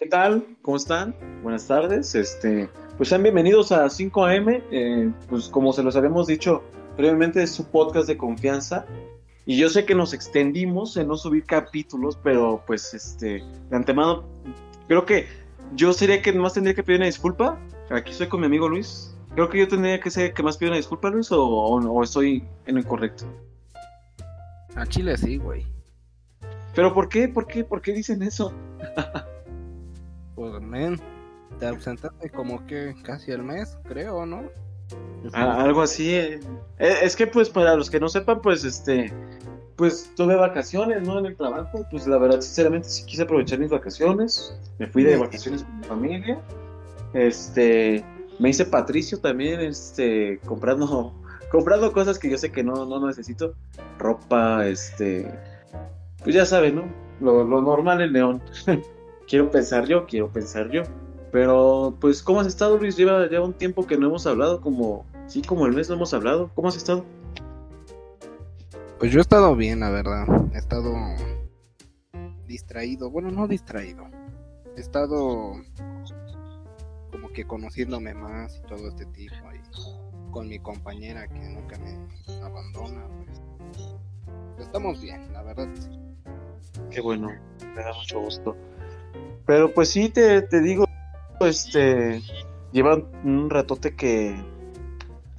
¿Qué tal? ¿Cómo están? Buenas tardes. Este, pues sean bienvenidos a 5am. Eh, pues como se los habíamos dicho previamente, es su podcast de confianza. Y yo sé que nos extendimos en no subir capítulos, pero pues este, de antemano, creo que yo sería que más tendría que pedir una disculpa. Aquí estoy con mi amigo Luis. Creo que yo tendría que ser que más pido una disculpa, Luis, o, o estoy en lo incorrecto. A Chile sí, güey. ¿Pero por qué? ¿Por qué? ¿Por qué dicen eso? pues, men, te ausentaste como que casi el mes, creo, ¿no? Ah, algo así. Eh. Es que, pues, para los que no sepan, pues, este, pues, tuve vacaciones, ¿no? En el trabajo. Pues, la verdad, sinceramente, sí quise aprovechar mis vacaciones. Me fui de vacaciones con mi familia. Este, me hice Patricio también, este, comprando, comprando cosas que yo sé que no, no necesito. Ropa, este, pues ya saben, ¿no? Lo, normal en León. quiero pensar yo, quiero pensar yo. Pero, pues, ¿cómo has estado, Luis? Lleva ya un tiempo que no hemos hablado, como, sí, como el mes no hemos hablado. ¿Cómo has estado? Pues yo he estado bien, la verdad. He estado distraído. Bueno, no distraído. He estado como que conociéndome más y todo este tipo. Y con mi compañera que nunca me abandona. Pues. Estamos bien, la verdad. Qué bueno, me da mucho gusto. Pero pues sí, te, te digo, este, lleva un ratote que,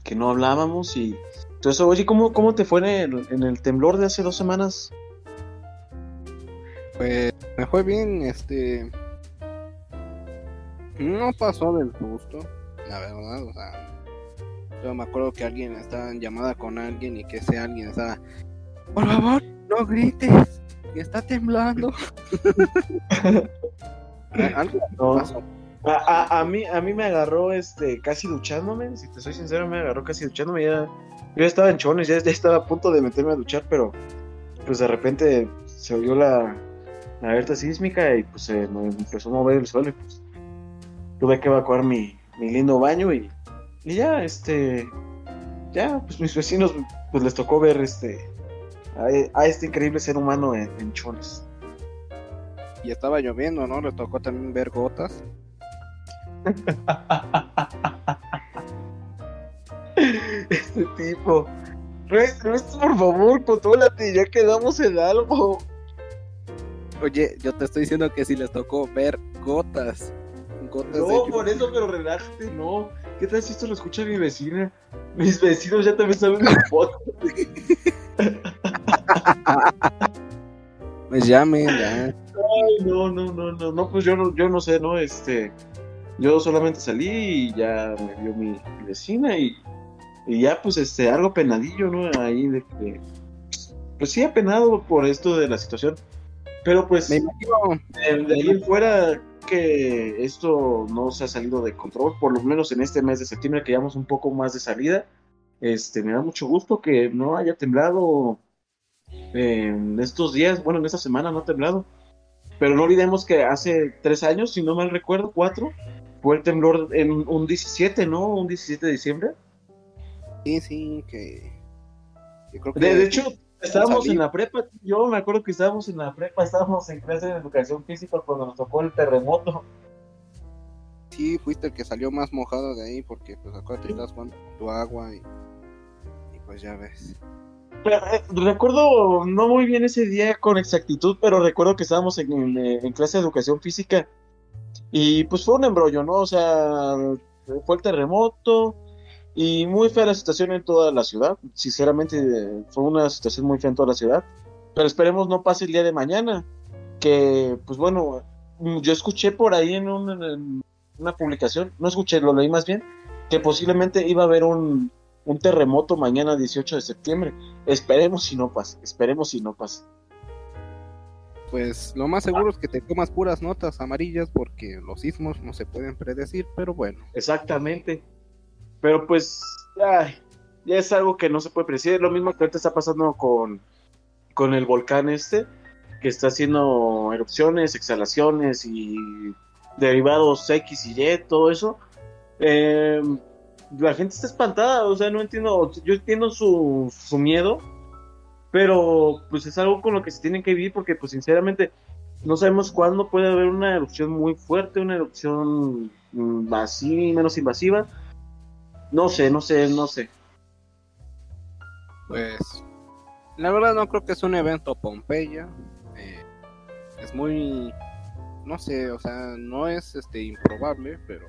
que no hablábamos y entonces, oye, ¿cómo, cómo te fue en el, en el temblor de hace dos semanas? Pues me fue bien, este, no pasó del susto, la verdad, o sea, yo me acuerdo que alguien estaba en llamada con alguien y que ese alguien estaba, por favor, no grites, está temblando. A, mí, a mí me agarró este casi duchándome, si te soy sincero, me agarró casi duchándome. Ya, yo estaba en chones, ya, estaba a punto de meterme a duchar, pero pues de repente se oyó la, la alerta sísmica y pues se me empezó a mover el suelo y pues tuve que evacuar mi, mi lindo baño y, y ya, este, ya, pues mis vecinos pues les tocó ver este a, este increíble ser humano en, chones. Y estaba lloviendo, ¿no? Le tocó también ver gotas. este tipo. por favor, contrólate, ya quedamos en algo. Oye, yo te estoy diciendo que si les tocó ver gotas. gotas no, por eso, pero relájate, no. ¿Qué tal si esto lo escucha mi vecina? Mis vecinos ya también saben la foto. Pues llamen, ya. Ay, no, no, no, no, no, pues yo no, yo no sé, ¿no? Este, yo solamente salí y ya me vio mi, vecina y, y, ya pues este, algo penadillo, ¿no? Ahí de que, pues sí, apenado por esto de la situación. Pero pues, me imagino, de, ahí en fuera que esto no se ha salido de control, por lo menos en este mes de septiembre que llevamos un poco más de salida. Este, me da mucho gusto que no haya temblado en estos días, bueno, en esta semana no ha temblado. Pero no olvidemos que hace tres años, si no mal recuerdo, cuatro, fue el temblor en un 17, ¿no? Un 17 de diciembre. Sí, sí, que... de, hecho, estábamos en la prepa, yo me acuerdo que estábamos en la prepa, estábamos en clase de educación física cuando nos tocó el terremoto. Sí, fuiste el que salió más mojado de ahí porque pues acuérdate, estás jugando tu agua y pues ya ves. Eh, recuerdo no muy bien ese día con exactitud, pero recuerdo que estábamos en, en, clase de educación física y pues fue un embrollo, ¿no? O sea, fue el terremoto y muy fea la situación en toda la ciudad. Sinceramente, fue una situación muy fea en toda la ciudad. Pero esperemos no pase el día de mañana. Que, pues bueno, yo escuché por ahí en, en una publicación, no escuché, lo leí más bien, que posiblemente iba a haber un, un terremoto mañana 18 de septiembre. Esperemos si no pase, esperemos si no pase. Pues lo más seguro es que te tomas puras notas amarillas porque los sismos no se pueden predecir, pero bueno. Exactamente. Pero pues ya es algo que no se puede predecir. Lo mismo que ahorita está pasando con, con el volcán este, que está haciendo erupciones, exhalaciones y derivados X y Y, todo eso. Eh, la gente está espantada, o sea, no entiendo, yo entiendo su, su miedo, pero pues es algo con lo que se tienen que vivir porque pues sinceramente no sabemos cuándo puede haber una erupción muy fuerte, una erupción así, menos invasiva. No sé, no sé, no sé. Pues la verdad no creo que es un evento Pompeya. Eh, es muy, no sé, o sea, no es este improbable, pero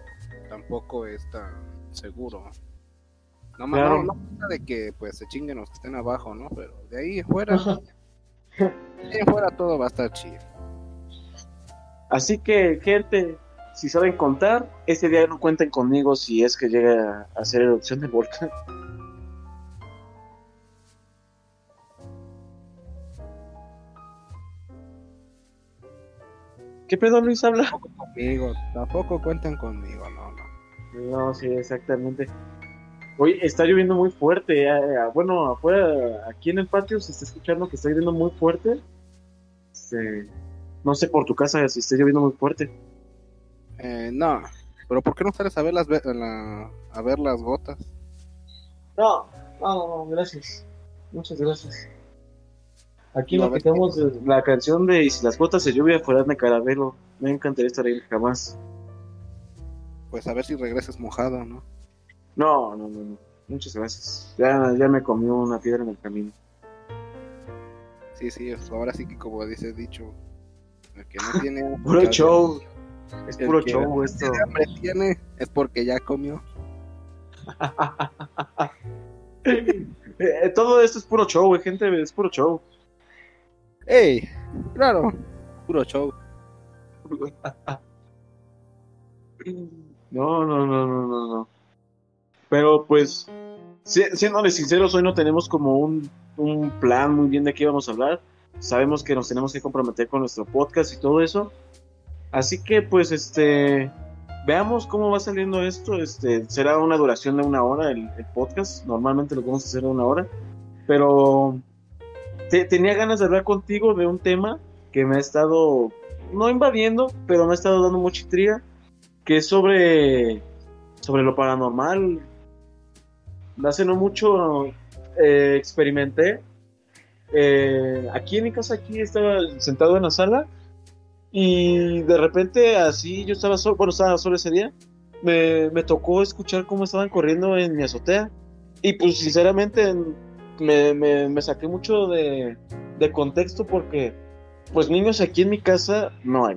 tampoco es tan seguro. No más Claro. no, no de que pues se chinguen los que estén abajo, ¿no? Pero de ahí en fuera, de ahí en fuera todo va a estar chido. Así que, gente, si saben contar, ese día no cuenten conmigo si es que llega a hacer erupción del volcán. ¿Qué pedo Luis habla? Tampoco conmigo, tampoco cuenten conmigo, no, no. No, sí, exactamente. Hoy está lloviendo muy fuerte. eh, eh, bueno, afuera, aquí en el patio se está escuchando que está lloviendo muy fuerte. Este, no sé por tu casa si está lloviendo muy fuerte. Eh, no, pero ¿por qué no sales a ver las, la- a ver las gotas? No, no, no, gracias. Muchas gracias. Aquí No, nos quitamos la canción de si las gotas de lluvia fueran de caramelo. Me encantaría estar ahí jamás. Pues a ver si regresas mojado, ¿no? No, no, no, no. Muchas gracias. Ya, ya me comió una piedra en el camino. Sí, sí, ahora sí que como dice el dicho, el que no tiene Puro show. Es El puro show esto. hace hambre tiene es porque ya comió. Eh, todo esto es puro show, eh, gente. Es puro show. ¡Ey! Claro, puro show. No, no, no, no, no, no. Pero pues, si- siéndoles sinceros, hoy no tenemos como un, un plan muy bien de qué vamos a hablar. Sabemos que nos tenemos que comprometer con nuestro podcast y todo eso. Así que pues, este, veamos cómo va saliendo esto. Este, será una duración de una hora el, el podcast. Normalmente lo vamos a hacer de una hora. Pero te- tenía ganas de hablar contigo de un tema que me ha estado, no invadiendo, pero me ha estado dando mucha intriga que es sobre, sobre lo paranormal. Hace no mucho eh, experimenté. eh, aquí en mi casa, aquí estaba sentado en la sala y de repente así yo estaba solo, bueno, estaba solo ese día. Me, me tocó escuchar cómo estaban corriendo en mi azotea y pues sinceramente me, me, me saqué mucho de, de contexto porque pues niños aquí en mi casa no hay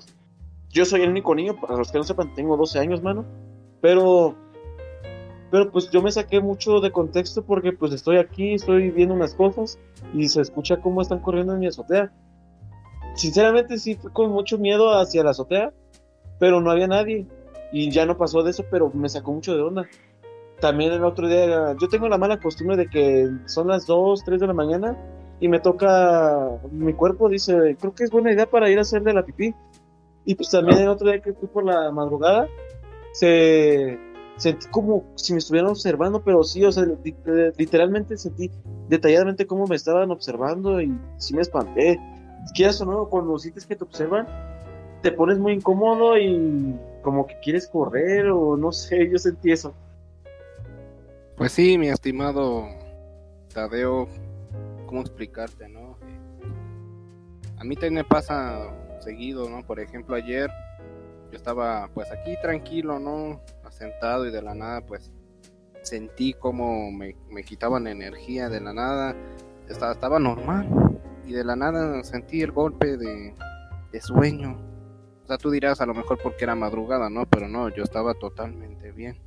yo soy el único niño, para los que no sepan, tengo 12 años, mano. Pero, pero pues yo me saqué mucho de contexto porque pues estoy aquí, estoy viendo unas cosas y se escucha cómo están corriendo en mi azotea. Sinceramente sí fui con mucho miedo hacia la azotea, pero no había nadie. Y ya no pasó de eso, pero me sacó mucho de onda. También el otro día, yo tengo la mala costumbre de que son las 2, 3 de la mañana y me toca, mi cuerpo dice, creo que es buena idea para ir a hacerle la pipí. Y pues también el otro día que fui por la madrugada, se sentí como si me estuvieran observando, pero sí, o sea, eh, literalmente sentí detalladamente cómo me estaban observando y sí me espanté. Quieras o no, cuando sientes que te observan, te pones muy incómodo y como que quieres correr o no sé, yo sentí eso. Pues sí, mi estimado Tadeo, ¿cómo explicarte, no? A mí también me pasa seguido, ¿no? Por ejemplo, ayer yo estaba pues aquí tranquilo, ¿no? Sentado y de la nada pues sentí como me, me quitaban energía de la nada. Estaba, estaba normal y de la nada sentí el golpe de, de sueño. O sea, tú dirás a lo mejor porque era madrugada, ¿no? Pero no, yo estaba totalmente bien.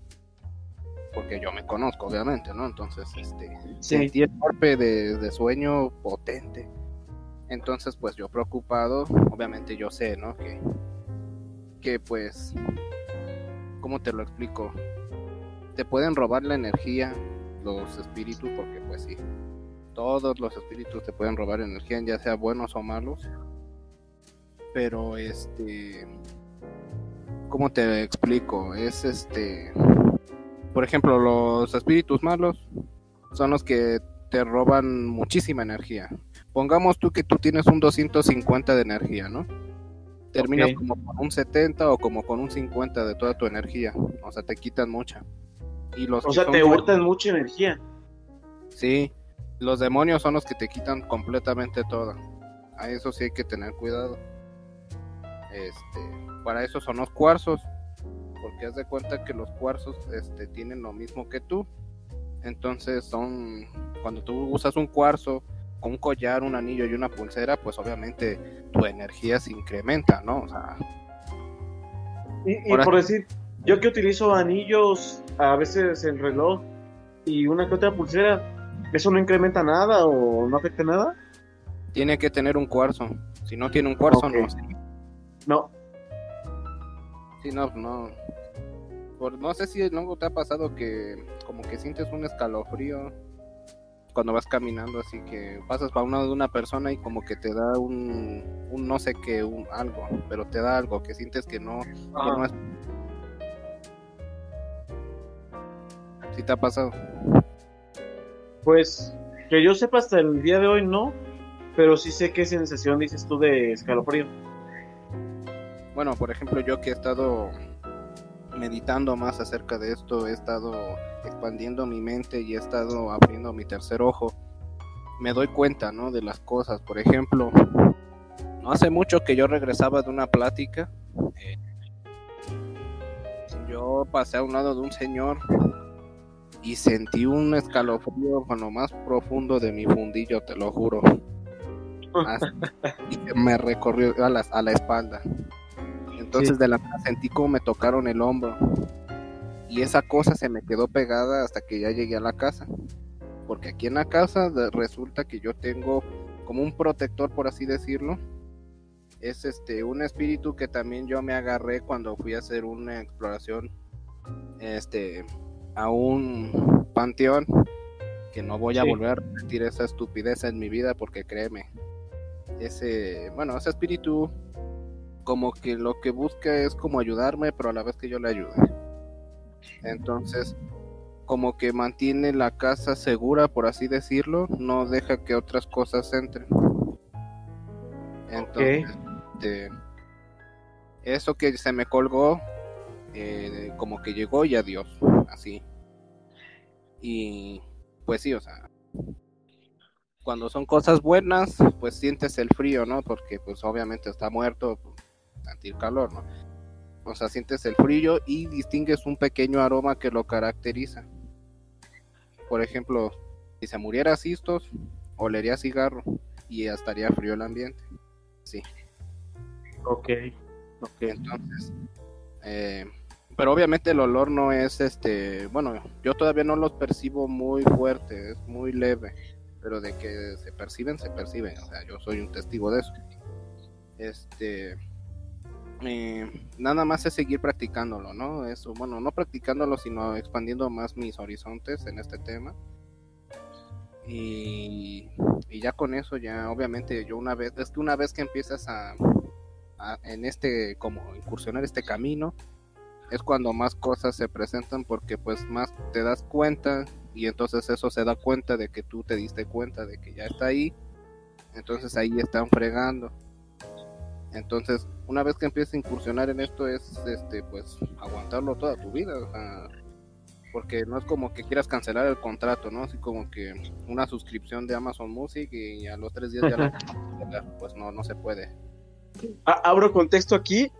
Porque yo me conozco, obviamente, ¿no? Entonces, este, sentí el golpe de, de sueño potente. Entonces, pues yo preocupado, obviamente yo sé, ¿no? Que, que pues, ¿cómo te lo explico? Te pueden robar la energía los espíritus, porque pues sí, todos los espíritus te pueden robar energía, ya sea buenos o malos. Pero este, ¿cómo te explico? Es este, por ejemplo, los espíritus malos son los que te roban muchísima energía. Pongamos tú que tú tienes un 250 de energía, ¿no? Terminas como con un 70 o como con un 50 de toda tu energía. O sea, te quitan mucha. Y los O sea, te hurtan mucha energía. Sí, los demonios son los que te quitan completamente toda. A eso sí hay que tener cuidado. Este, para eso son los cuarzos, porque haz de cuenta que los cuarzos este, tienen lo mismo que tú. Entonces son, cuando tú usas un cuarzo con un collar, un anillo y una pulsera, pues obviamente tu energía se incrementa, ¿no? O sea, y, por decir, yo que utilizo anillos, a veces el reloj y una que otra pulsera, ¿eso no incrementa nada o no afecta nada? Tiene que tener un cuarzo. Si no tiene un cuarzo, no. No. Sí, no, no. no sé si luego te ha pasado que como que sientes un escalofrío cuando vas caminando, así que pasas para una de una persona y como que te da un, un no sé qué, un algo, pero te da algo que sientes que no, no es... ¿Sí te ha pasado? Pues que yo sepa hasta el día de hoy no, pero sí sé qué sensación dices tú de escalofrío. Bueno, por ejemplo, yo que he estado meditando más acerca de esto, he estado expandiendo mi mente y he estado abriendo mi tercer ojo, me doy cuenta, ¿no? De las cosas. Por ejemplo, no hace mucho que yo regresaba de una plática. Eh, yo pasé a un lado de un señor y sentí un escalofrío con lo más profundo de mi fundillo, te lo juro. y me recorrió a la, a la espalda. Entonces de la nada sentí como me tocaron el hombro. Y esa cosa se me quedó pegada hasta que ya llegué a la casa. Porque aquí en la casa resulta que yo tengo como un protector, por así decirlo. Es este un espíritu que también yo me agarré cuando fui a hacer una exploración este a un panteón que no voy a volver a repetir esa estupidez en mi vida porque créeme ese bueno ese espíritu como que lo que busca es como ayudarme, pero a la vez que yo le ayude. Entonces, como que mantiene la casa segura, por así decirlo, no deja que otras cosas entren. Entonces, eso que se me colgó, eh, como que llegó y adiós, así. Y pues sí, o sea, cuando son cosas buenas, pues sientes el frío, ¿no? Porque pues obviamente está muerto, sentir calor, ¿no? O sea, sientes el frío y distingues un pequeño aroma que lo caracteriza. Por ejemplo, si se muriera cistos, olería cigarro y estaría frío el ambiente. Sí. Ok. Ok. Entonces, eh, pero obviamente el olor no es este, bueno, yo todavía no los percibo muy fuerte, es muy leve, pero de que se perciben, se perciben, o sea, yo soy un testigo de eso. Este, eh, nada más es seguir practicándolo, ¿no? Eso, bueno, no practicándolo, sino expandiendo más mis horizontes en este tema. Y, ya con eso, ya obviamente yo una vez, es que una vez que empiezas a, en este, como incursionar este camino, es cuando más cosas se presentan porque pues más te das cuenta y entonces eso se da cuenta de que tú te diste cuenta de que ya está ahí, entonces ahí están fregando entonces, una vez que empieces a incursionar en esto es este pues aguantarlo toda tu vida, porque no es como que quieras cancelar el contrato, ¿no? Así como que una suscripción de Amazon Music y a los tres días ya la pues no, no se puede. Abro contexto aquí.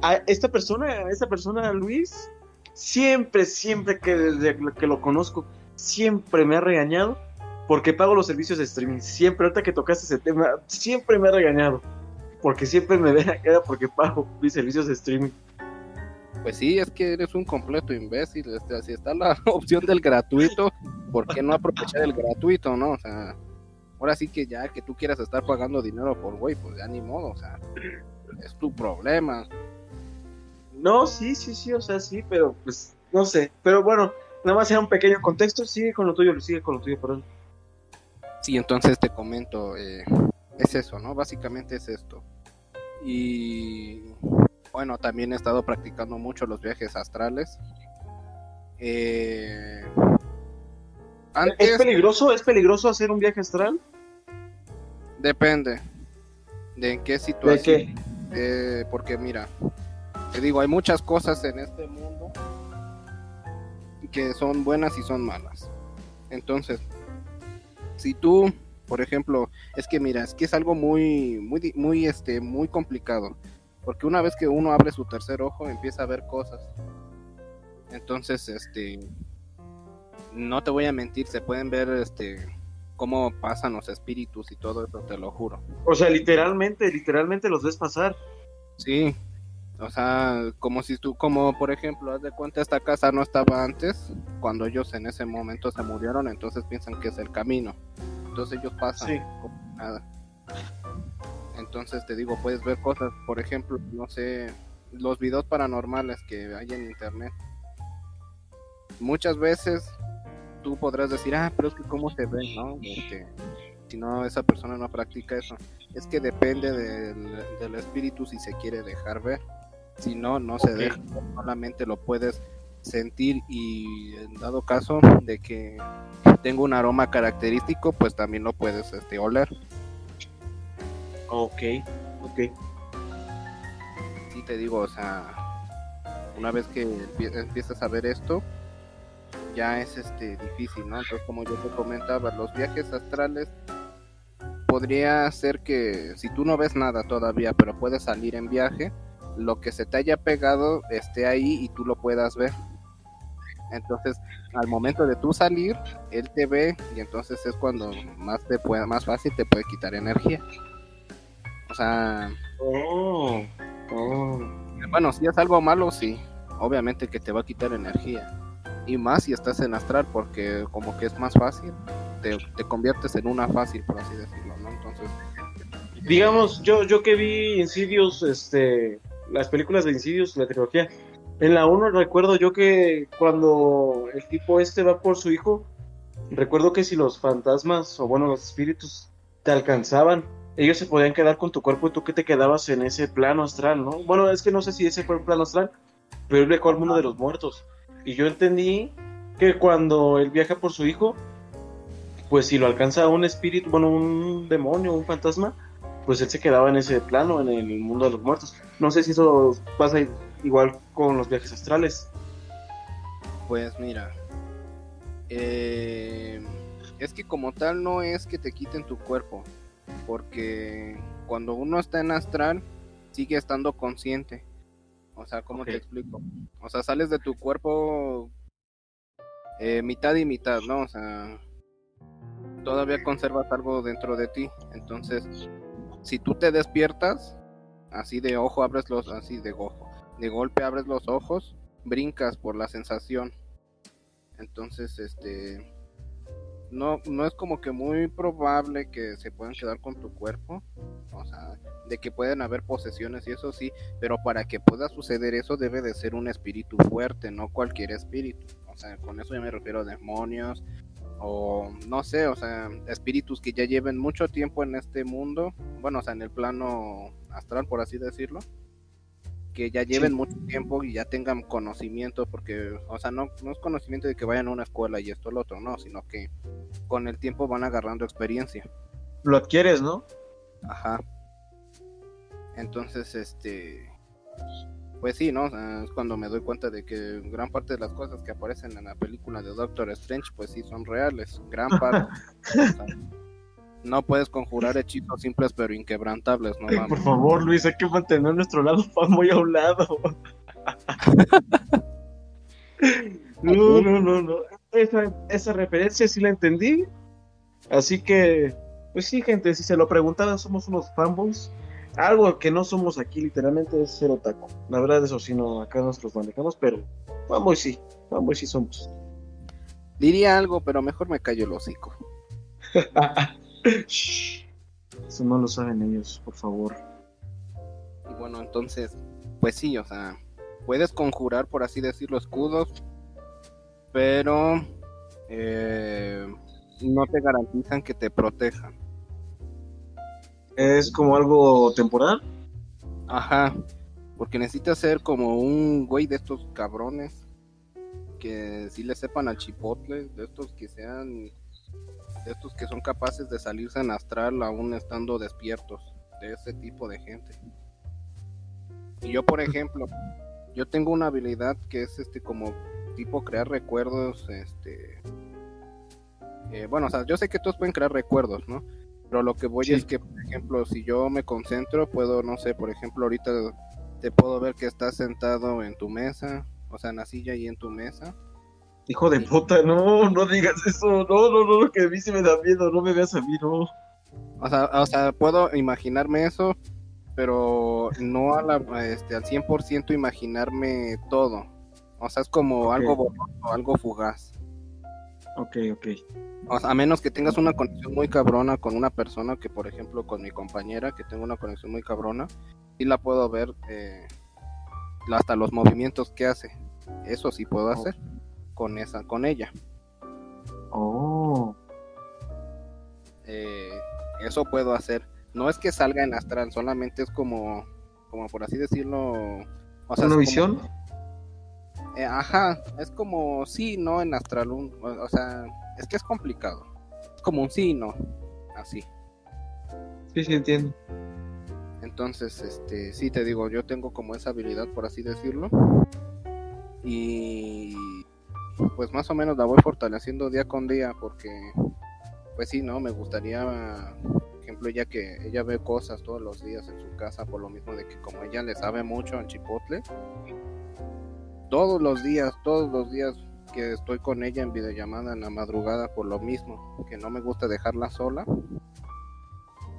A esta persona, esta persona, Luis, siempre, siempre que desde que lo conozco, siempre me ha regañado porque pago los servicios de streaming. Siempre, ahorita que tocaste ese tema, siempre me ha regañado porque siempre me ven acá porque pago mis servicios de streaming. Pues sí, es que eres un completo imbécil. Este, si está la opción del gratuito, ¿por qué no aprovechar el gratuito, no? O sea, ahora sí que ya que tú quieras estar pagando dinero por güey, pues ya ni modo, o sea, es tu problema. No, sí, sí, sí, o sea, sí, pero pues no sé. Pero bueno, nada más era un pequeño contexto. Sigue con lo tuyo, sigue con lo tuyo, perdón. Sí, entonces te comento. Eh, es eso, ¿no? Básicamente es esto. Y bueno, también he estado practicando mucho los viajes astrales. Eh, ¿Es peligroso? ¿Es peligroso hacer un viaje astral? Depende de en qué situación. ¿De porque mira, te digo, hay muchas cosas en este mundo que son buenas y son malas. Entonces, si tú por ejemplo, es que mira, es que es algo muy, muy, muy, este, muy complicado. Porque una vez que uno abre su tercer ojo, empieza a ver cosas. Entonces, este, no te voy a mentir, se pueden ver, este, cómo pasan los espíritus y todo eso, te lo juro. O sea, literalmente, literalmente los ves pasar. Sí, o sea, como si tú, como por ejemplo, haz de cuenta esta casa no estaba antes, cuando ellos en ese momento se murieron, entonces piensan que es el camino. Entonces ellos pasan Sí. como nada. Entonces te digo, puedes ver cosas, por ejemplo, no sé, los videos paranormales que hay en internet. Muchas veces tú podrás decir, ah, pero es que cómo se ve, ¿no? Este, si no, esa persona no practica eso. Es que depende del, del espíritu si se quiere dejar ver. Si no, no se deja, solamente lo puedes sentir y en dado caso de que tenga un aroma característico, pues también lo puedes este, oler. Ok, ok. Sí te digo, o sea, una vez que empie- empiezas a ver esto, ya es este difícil, ¿no? Entonces, como yo te comentaba, los viajes astrales podría ser que si tú no ves nada todavía, pero puedes salir en viaje, lo que se te haya pegado esté ahí y tú lo puedas ver. Entonces, al momento de tú salir, él te ve y entonces es cuando más te puede, más fácil te puede quitar energía. O sea, Oh, oh. bueno, si es algo malo, sí. Obviamente que te va a quitar energía. Y más si estás en astral, porque como que es más fácil, te, te conviertes en una fácil, por así decirlo, ¿no? Entonces, Digamos, yo, yo que vi Insidious, este, las películas de Insidious, la trilogía, en la 1 recuerdo yo que cuando el tipo este va por su hijo, recuerdo que si los fantasmas, o bueno, los espíritus, te alcanzaban, ellos se podían quedar con tu cuerpo y tú que te quedabas en ese plano astral, ¿no? Bueno, es que no sé si ese fue un plano astral, pero él viajó al mundo de los muertos. Y yo entendí que cuando él viaja por su hijo, pues si lo alcanza un espíritu, bueno, un demonio, un fantasma, pues él se quedaba en ese plano, en el mundo de los muertos. No sé si eso pasa igual con los viajes astrales. pues mira, eh, es que como tal no es que te quiten tu cuerpo, porque cuando uno está en astral, sigue estando consciente. O sea, ¿cómo te explico? O sea, sales de tu cuerpo eh, mitad y mitad, ¿no? O sea, todavía conservas algo dentro de ti. Entonces, si tú te despiertas, así de ojo abres los, así de ojo, de golpe abres los ojos, brincas por la sensación. Entonces, este, no, no es como que muy probable que se puedan quedar con tu cuerpo. O sea, de que pueden haber posesiones y eso sí, pero para que pueda suceder eso debe de ser un espíritu fuerte, no cualquier espíritu. O sea, con eso yo me refiero a demonios o no sé, o sea, espíritus que ya lleven mucho tiempo en este mundo, bueno, o sea, en el plano astral, por así decirlo, que ya lleven Sí. mucho tiempo y ya tengan conocimiento, porque, o sea, no, no es conocimiento de que vayan a una escuela y esto lo otro, no, sino que con el tiempo van agarrando experiencia. Lo adquieres, ¿no? Ajá. Entonces, este. Pues sí, ¿no? Es cuando me doy cuenta de que gran parte de las cosas que aparecen en la película de Doctor Strange, pues sí son reales. Gran parte. No puedes conjurar hechizos simples pero inquebrantables, no Ay, por mames. favor, Luis, hay que mantener nuestro lado muy a un lado. No, no, no, no. Esa, esa referencia sí la entendí. Así que, pues sí, gente, si se lo preguntaban, somos unos fanboys. Algo que no somos aquí, literalmente, es ser otaku. La verdad, eso sí, no, acá nosotros manejamos, pero fanboys sí, fanboys sí somos. Diría algo, pero mejor me callo el hocico. Shh. Eso no lo saben ellos, por favor. Y bueno, entonces, pues sí, o sea, puedes conjurar, por así decirlo, escudos, pero eh, no te garantizan que te protejan. Es como algo temporal. Ajá, porque necesitas ser como un güey de estos cabrones que sí le sepan al chipotle, de estos que sean, estos que son capaces de salirse en astral aún estando despiertos, de ese tipo de gente. Y yo, por ejemplo, yo tengo una habilidad que es este como tipo crear recuerdos, este, eh, bueno, o sea, yo sé que todos pueden crear recuerdos, ¿no? Pero lo que voy Sí. es que, por ejemplo, si yo me concentro, puedo, no sé, por ejemplo, ahorita te puedo ver que estás sentado en tu mesa, o sea, en la silla y en tu mesa. Hijo de puta, no, no digas eso, no, no, no, que a mí sí me da miedo, no me veas a mí, no. O sea, o sea puedo imaginarme eso, pero no a la, este, al 100% imaginarme todo. O sea, es como algo borroso, algo fugaz. Ok, ok. O sea, a menos que tengas una conexión muy cabrona con una persona, que por ejemplo con mi compañera, que tengo una conexión muy cabrona, y la puedo ver eh, hasta los movimientos que hace. Eso sí puedo hacer con esa, con ella. Oh. Eh, eso puedo hacer. No es que salga en astral, solamente es como, como por así decirlo. O sea, ¿Una visión? Eh, ajá, es como sí, no en astral. o, sea, es que es complicado. Es como un sí, no. Así. Sí, sí, entiendo. Entonces, este, sí te digo, yo tengo como esa habilidad, por así decirlo. Y pues más o menos la voy fortaleciendo día con día porque pues sí, no, me gustaría, por ejemplo, ella que ella ve cosas todos los días en su casa por lo mismo de que como ella le sabe mucho al chipotle, todos los días, todos los días que estoy con ella en videollamada en la madrugada por lo mismo, que no me gusta dejarla sola,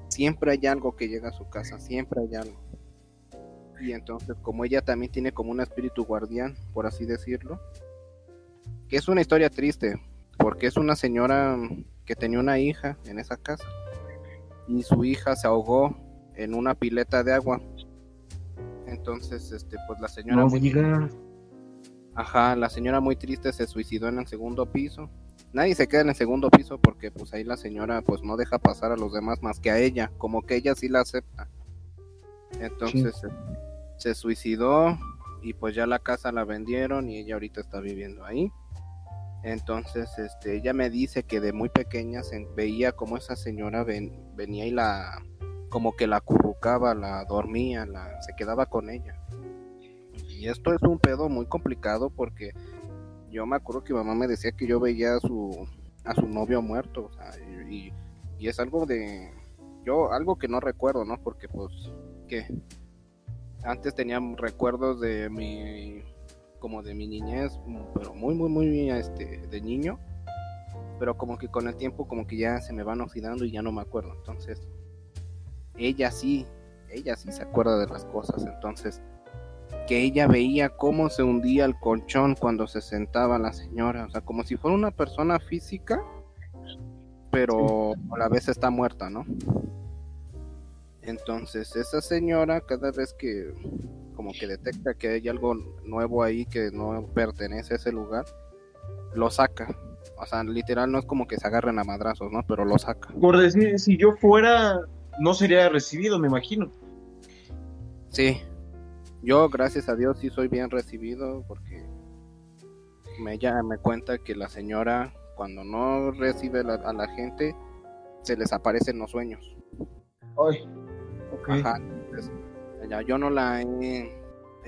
siempre hay algo que llega a su casa, siempre hay algo. Y entonces, como ella también tiene como un espíritu guardián, por así decirlo, que es una historia triste, porque es una señora que tenía una hija en esa casa y su hija se ahogó en una pileta de agua. Entonces, este, pues la señora muy... Ajá, la señora muy triste se suicidó en el segundo piso. Nadie se queda en el segundo piso porque pues ahí la señora pues no deja pasar a los demás más que a ella, como que ella sí la acepta. Entonces se suicidó y pues ya la casa la vendieron y ella ahorita está viviendo ahí. Entonces, este, ella me dice que de muy pequeña se veía como esa señora venía y la, como que la acurrucaba, la dormía, la, se quedaba con ella. Y esto es un pedo muy complicado porque yo me acuerdo que mamá me decía que yo veía a su, a su novio muerto, y, y es algo de, yo, algo que no recuerdo, ¿no? Porque pues, que antes tenía recuerdos de mi como de mi niñez, pero muy, muy, muy este, de niño. Pero como que con el tiempo como que ya se me van oxidando y ya no me acuerdo. Entonces, ella sí, ella sí se acuerda de las cosas. Entonces, que ella veía cómo se hundía el colchón cuando se sentaba la señora. O sea, como si fuera una persona física, pero a la vez está muerta, ¿no? Entonces, esa señora, cada vez que como que detecta que hay algo nuevo ahí que no pertenece a ese lugar, lo saca. O sea, literal no es como que se agarren a madrazos, ¿no? Pero lo saca. Por decir, si yo fuera, no sería recibido, me imagino. Sí. Yo, gracias a Dios, sí soy bien recibido porque me, ella me cuenta que la señora, cuando no recibe a la gente, se les aparecen los sueños. Ay, ok. Ajá, yo no la he,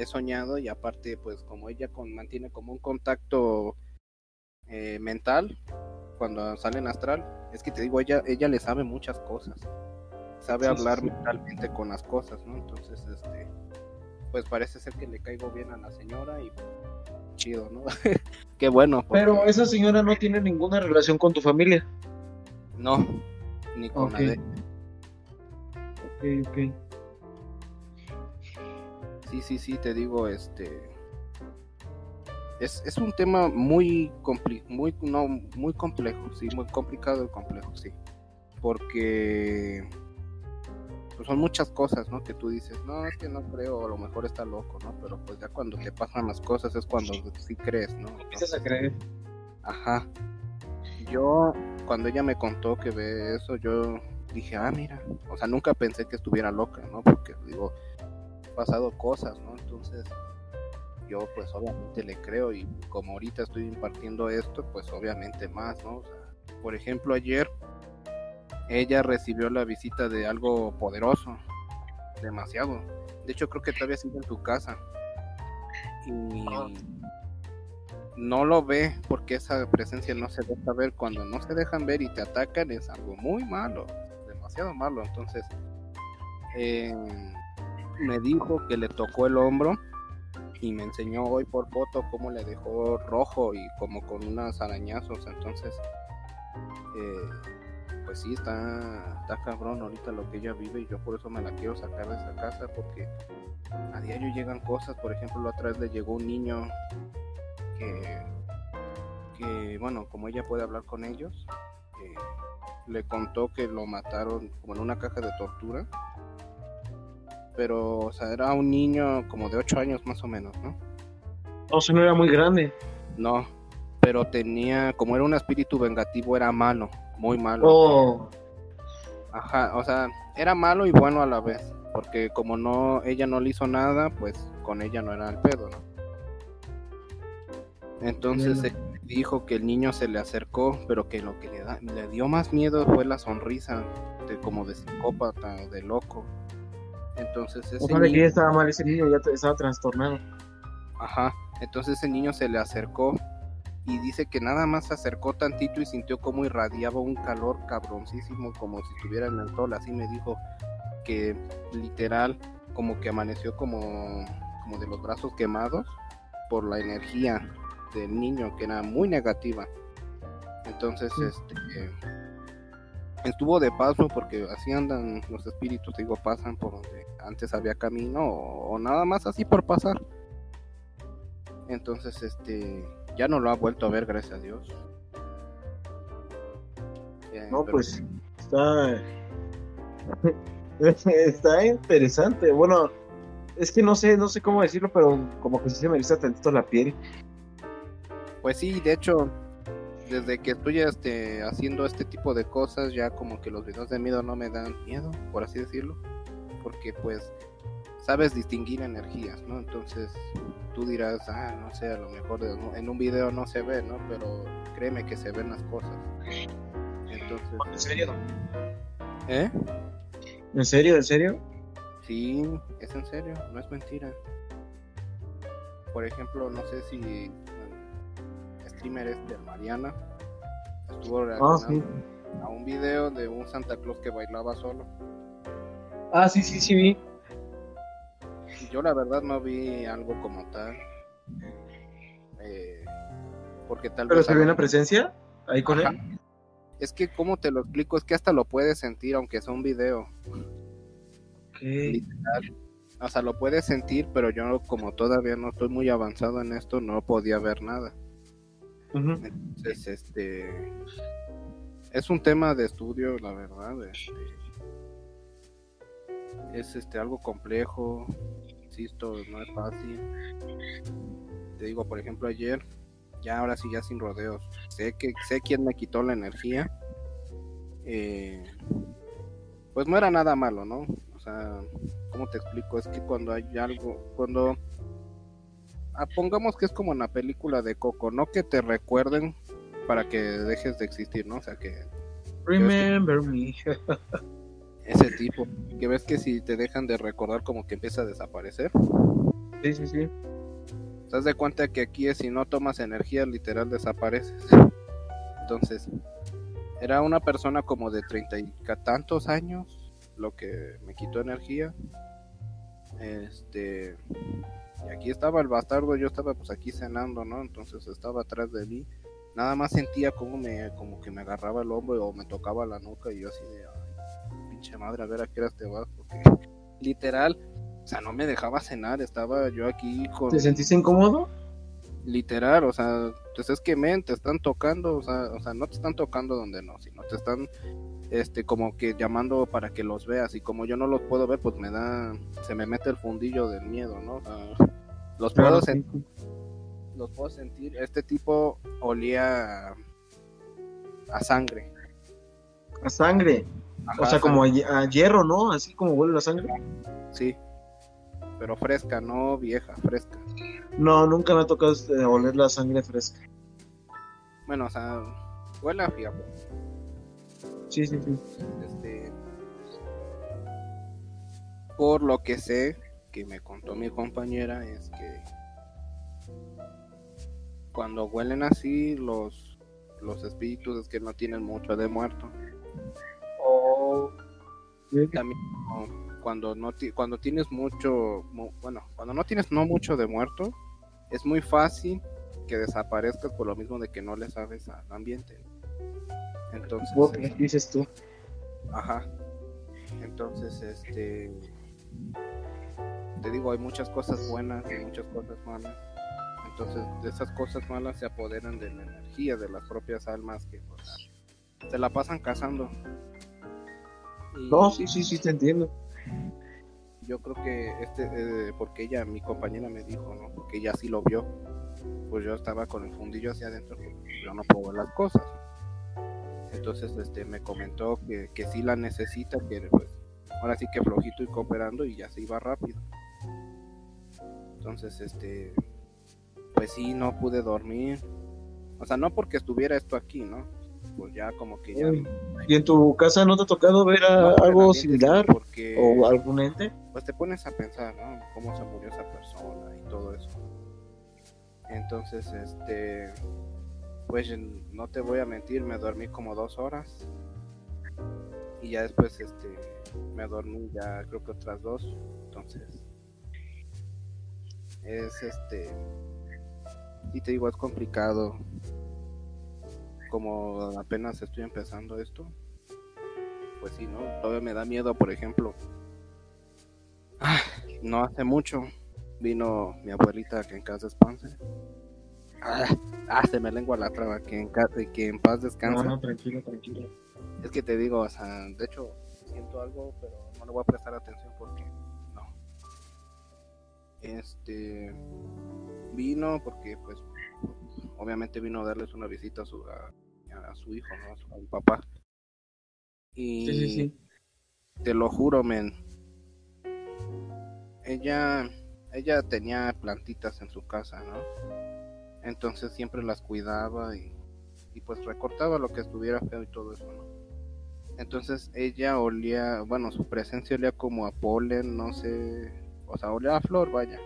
soñado y aparte pues como ella con, mantiene como un contacto eh, mental cuando sale en astral, es que te digo, ella, ella le sabe muchas cosas, sabe hablar mentalmente con las cosas, ¿no? Entonces, este, pues parece ser que le caigo bien a la señora y chido, ¿no? Qué bueno. Pero esa señora no tiene ninguna relación con tu familia. No, ni con nadie. Ok, ok sí, sí, sí, te digo, este... Es, es un tema muy, muy, no, muy complejo, sí, muy complicado y complejo, sí. Porque pues son muchas cosas, ¿no? Que tú dices, no, es que no creo, a lo mejor está loco, ¿no? Pero pues ya cuando te pasan las cosas es cuando sí crees, ¿no? Empiezas a creer. Ajá. Yo, cuando ella me contó que ve eso, yo dije, ah, mira, o sea, nunca pensé que estuviera loca, ¿no? Porque digo, pasado cosas, ¿no? Entonces, yo pues obviamente le creo y como ahorita estoy impartiendo esto, pues obviamente más, ¿no? por ejemplo, ayer ella recibió la visita de algo poderoso, demasiado. De hecho, creo que todavía sigue en su casa. Y no lo ve porque esa presencia no se deja ver. Cuando no se dejan ver y te atacan es algo muy malo, demasiado malo. Entonces, eh, me dijo que le tocó el hombro y me enseñó hoy por foto cómo le dejó rojo y como con unos arañazos. Entonces, eh, pues sí, está, está cabrón ahorita lo que ella vive y yo por eso me la quiero sacar de esa casa porque a diario llegan cosas. Por ejemplo, vez le llegó un niño que, que bueno, como ella puede hablar con ellos, eh, le contó que lo mataron como en una caja de tortura pero, o sea, era un niño como de 8 años más o menos, ¿no? O sea, no era muy grande. No, pero tenía, como era un espíritu vengativo, era malo, muy malo. Oh. Ajá, o sea, era malo y bueno a la vez, porque como no, ella no le hizo nada, pues con ella no era el pedo, ¿no? Entonces él dijo que el niño se le acercó, pero que lo que le, da, le dio más miedo fue la sonrisa, de, como de psicópata, de loco. Entonces ese O sea, de que ya estaba mal ese niño, ya estaba trastornado. Ajá, entonces ese niño se le acercó y dice que nada más se acercó tantito y sintió como irradiaba un calor cabroncísimo como si estuviera en el sol, así me dijo que literal como que amaneció como, como de los brazos quemados por la energía del niño que era muy negativa. Entonces, este estuvo de paso porque así andan los espíritus, digo, pasan por donde antes había camino o, o nada más así por pasar. Entonces, este, ya no lo ha vuelto a ver, gracias a Dios. No, pero pues está. está interesante. Bueno, es que no sé, no sé cómo decirlo, pero como que sí se me eriza tantito la piel. Pues sí, de hecho, desde que estoy este, haciendo este tipo de cosas, ya como que los videos de miedo no me dan miedo, por así decirlo, porque pues sabes distinguir energías, ¿no? Entonces tú dirás, ah, no sé, a lo mejor en- un video no se ve, ¿no? Pero créeme que se ven las cosas. Entonces, ¿En serio? ¿eh? ¿En serio? ¿En serio? Sí, es en serio, no es mentira. Por ejemplo, no sé si streamer este, Mariana, estuvo Ah, reaccionando sí. a un video de un Santa Claus que bailaba solo. Ah, sí, sí, sí, vi. Yo la verdad no vi algo como tal. Eh, porque tal ¿Pero vez... se ve una presencia ahí con Ajá. él? Es que, ¿cómo te lo explico? Es que hasta lo puedes sentir, aunque sea un video. Ok. literal. O sea, lo puedes sentir, pero yo como todavía no estoy muy avanzado en esto, no podía ver nada. Entonces, este es un tema de estudio, la verdad. este, es este algo complejo, insisto, no es fácil. Te digo, por ejemplo, ayer, ya ahora sí ya sin rodeos, sé que sé quién me quitó la energía. eh, pues no era nada malo, ¿no? O sea, ¿cómo te explico? Es que cuando hay algo, cuando pongamos que es como en la película de Coco, no que te recuerden para que dejes de existir, ¿no? O sea, que Remember me. ese tipo, que ves que si te dejan de recordar como que empieza a desaparecer. Sí, sí, sí. ¿Te das de cuenta que aquí es si no tomas energía, literal desapareces? Entonces, era una persona como de treinta y tantos años, lo que me quitó energía. Este, y aquí estaba el bastardo, yo estaba pues aquí cenando, ¿no? Entonces estaba atrás de mí. Nada más sentía como me, como que me agarraba el hombro o me tocaba la nuca y yo así de, ay, pinche madre, a ver a qué horas te vas, porque literal, o sea, no me dejaba cenar, estaba yo aquí con... ¿Te sentiste incómodo? Literal, o sea, pues es que men, te están tocando, o sea, o sea, no te están tocando donde no, sino te están, este, como que llamando para que los veas y como yo no los puedo ver, pues me da, se me mete el fundillo del miedo, ¿no? Sea, los puedo Claro, sentir sí. los puedo sentir. Este tipo olía a, a sangre. A sangre. Ajá, O sea, como a, hi- a hierro, ¿no? Así como huele la sangre. Sí. Pero fresca, no vieja, fresca. No, nunca me ha tocado este, oler la sangre fresca. Bueno, o sea, huele a. Sí, sí, sí. Este, por lo que sé, que me contó mi compañera, es que cuando huelen así, los, los espíritus es que no tienen mucho de muerto. Oh. También, cuando no cuando tienes mucho, bueno, cuando no tienes no mucho de muerto, es muy fácil que desaparezcas por lo mismo de que no le sabes al ambiente. Entonces, ¿qué dices tú? Ajá. Entonces, este te digo, hay muchas cosas buenas y muchas cosas malas. Entonces, de esas cosas malas se apoderan de la energía de las propias almas que se la pasan cazando. No, sí, sí, sí, te entiendo. Yo creo que este, eh, porque ella, mi compañera me dijo, ¿no? Porque ella sí lo vio. Pues yo estaba con el fundillo hacia adentro, yo no puedo ver las cosas. Entonces, este, me comentó que, que sí la necesita, que pues, ahora sí que flojito y cooperando y ya se iba rápido. Entonces, este, pues sí, no pude dormir. O sea, no porque estuviera esto aquí, ¿no? Pues ya como que ya... ¿Y en tu casa no te ha tocado ver algo similar? Porque, ¿O algún ente? Pues te pones a pensar, ¿no? Cómo se murió esa persona y todo eso. Entonces, este... Pues no te voy a mentir, me dormí como dos horas. Y ya después, este... Me dormí ya creo que otras dos. Entonces... Es este y te digo, es complicado. Como apenas estoy empezando esto, pues sí, ¿no? Todavía me da miedo, por ejemplo. Ah, no hace mucho vino mi abuelita que en casa descanse. Ah, ah, se me lengua la traba, que en, que en paz descanse. No, no, tranquilo, tranquilo. Es que te digo, o sea, de hecho, siento algo, pero no le voy a prestar atención porque no. Este vino porque pues obviamente vino a darles una visita a su, a, su hijo, ¿no? a su, papá. Y te lo juro, men. Ella, ella tenía plantitas en su casa, ¿no? Entonces siempre las cuidaba y, pues recortaba lo que estuviera feo y todo eso. Entonces ella olía, bueno, su presencia olía como a polen, no sé, o sea, olía a flor, vaya.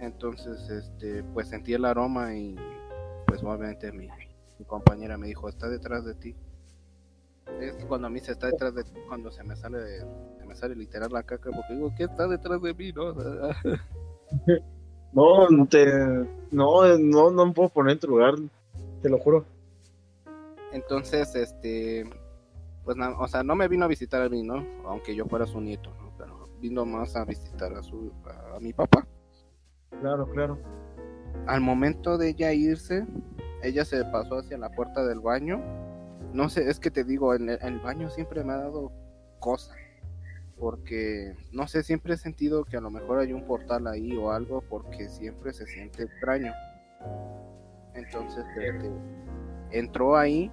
Entonces, este, pues sentí el aroma y pues obviamente mi, compañera me dijo, está detrás de ti. Es cuando a mí se está detrás de ti, cuando se me sale, se me sale literal la caca, porque digo, ¿qué está detrás de mí? No, no, no te, no, no, no me puedo poner en tu lugar, te lo juro. Entonces, este, pues, o sea, no me vino a visitar a mí, ¿no? Aunque yo fuera su nieto, ¿no? Pero vino más a visitar a su, a mi papá. Claro, claro. Al momento de ella irse, ella se pasó hacia la puerta del baño. No sé, es que te digo, en el, baño siempre me ha dado cosa. Porque, no sé, siempre he sentido que a lo mejor hay un portal ahí o algo, porque siempre se siente extraño. Entonces, entró ahí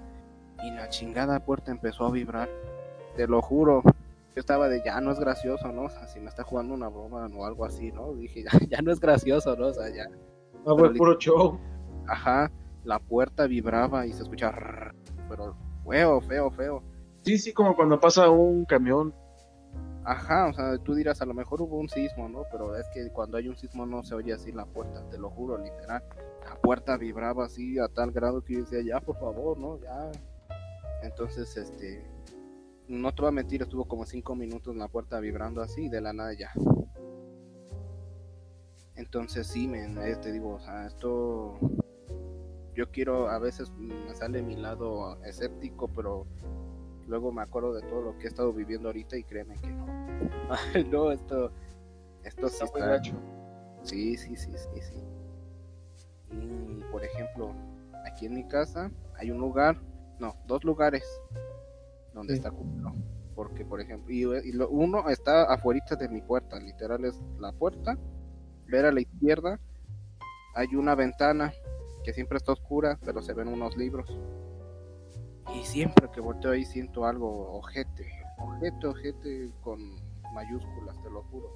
y la chingada puerta empezó a vibrar. Te lo juro, yo estaba de ya no es gracioso, ¿no? O sea, si me está jugando una broma o algo así, ¿no? Dije, ya, ya no es gracioso, ¿no? O sea, ya. Ah, fue puro show. Ajá, la puerta vibraba y se escuchaba, pero feo, feo, feo. Sí, sí, como cuando pasa un camión. Ajá, o sea, tú dirás, a lo mejor hubo un sismo, ¿no? Pero es que cuando hay un sismo no se oye así la puerta, te lo juro, literal. La puerta vibraba así a tal grado que yo decía, ya, por favor, ¿no? Ya. Entonces, este, no te voy a mentir, estuvo como cinco minutos la puerta vibrando así de la nada ya. Entonces sí, me eh, te digo, o sea, esto yo quiero, a veces me sale mi lado escéptico, pero luego me acuerdo de todo lo que he estado viviendo ahorita y créeme que no. no, esto, esto sí está... Sí, sí, sí, sí, sí. Y por ejemplo, aquí en mi casa hay un lugar, no, dos lugares donde está Porque, por ejemplo, y, uno está afuera de mi puerta, literal es la puerta, ver a la izquierda, hay una ventana que siempre está oscura, pero se ven unos libros. Y siempre que volteo ahí siento algo ojete, ojete, ojete con mayúsculas, te lo juro.